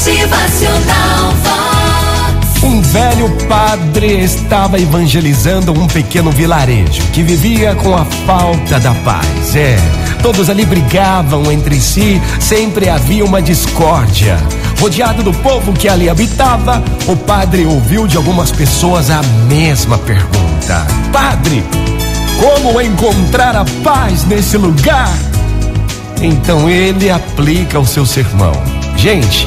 Motivacional Vox. Um velho padre estava evangelizando um pequeno vilarejo que vivia com a falta da paz. É, todos ali brigavam entre si, sempre havia uma discórdia. Rodeado do povo que ali habitava, o padre ouviu de algumas pessoas a mesma pergunta: Padre, como encontrar a paz nesse lugar? Então ele aplica o seu sermão. Gente,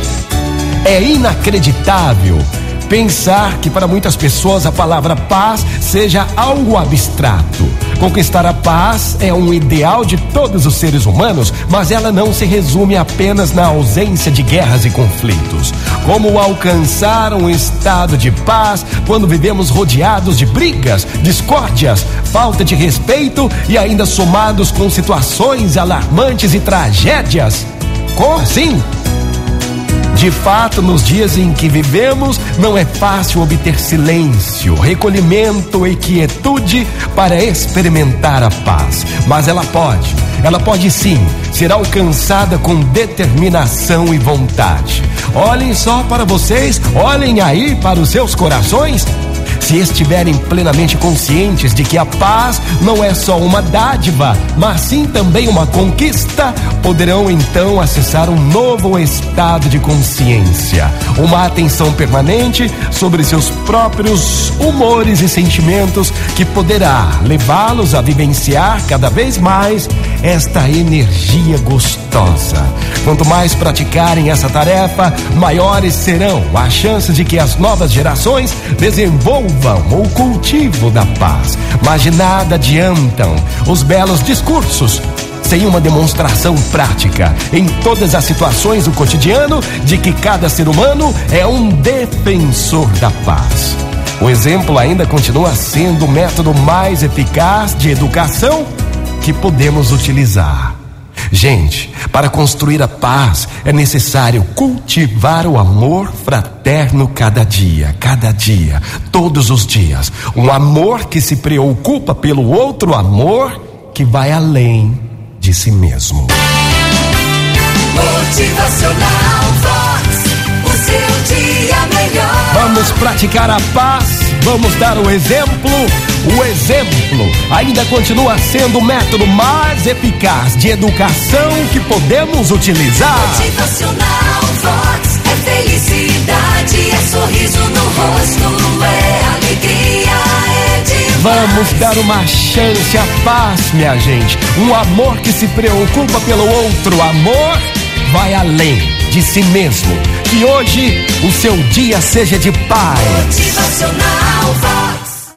é inacreditável pensar que para muitas pessoas a palavra paz seja algo abstrato. Conquistar a paz é um ideal de todos os seres humanos, mas ela não se resume apenas na ausência de guerras e conflitos. Como alcançar um estado de paz quando vivemos rodeados de brigas, discórdias, falta de respeito e ainda somados com situações alarmantes e tragédias? Como assim? De fato, nos dias em que vivemos, não é fácil obter silêncio, recolhimento e quietude para experimentar a paz. Mas ela pode, ela pode sim ser alcançada com determinação e vontade. Olhem só para vocês, olhem aí para os seus corações se estiverem plenamente conscientes de que a paz não é só uma dádiva, mas sim também uma conquista, poderão então acessar um novo estado de consciência, uma atenção permanente sobre seus próprios humores e sentimentos que poderá levá-los a vivenciar cada vez mais esta energia gostosa. Quanto mais praticarem essa tarefa, maiores serão as chances de que as novas gerações desenvolvam o cultivo da paz. Mas de nada adiantam os belos discursos sem uma demonstração prática em todas as situações do cotidiano de que cada ser humano é um defensor da paz. O exemplo ainda continua sendo o método mais eficaz de educação que podemos utilizar. Gente, para construir a paz é necessário cultivar o amor fraterno cada dia, cada dia, todos os dias. Um amor que se preocupa pelo outro amor que vai além de si mesmo. Motivacional Vox. O seu dia melhor. Vamos praticar a paz, vamos dar o exemplo. O exemplo ainda continua sendo o método mais eficaz de educação que podemos utilizar. Motivacional Vox. É felicidade, é sorriso no rosto, é alegria, é demais. Vamos dar uma chance à paz, minha gente. Um amor que se preocupa pelo outro. Amor vai além de si mesmo. Que hoje o seu dia seja de paz. Motivacional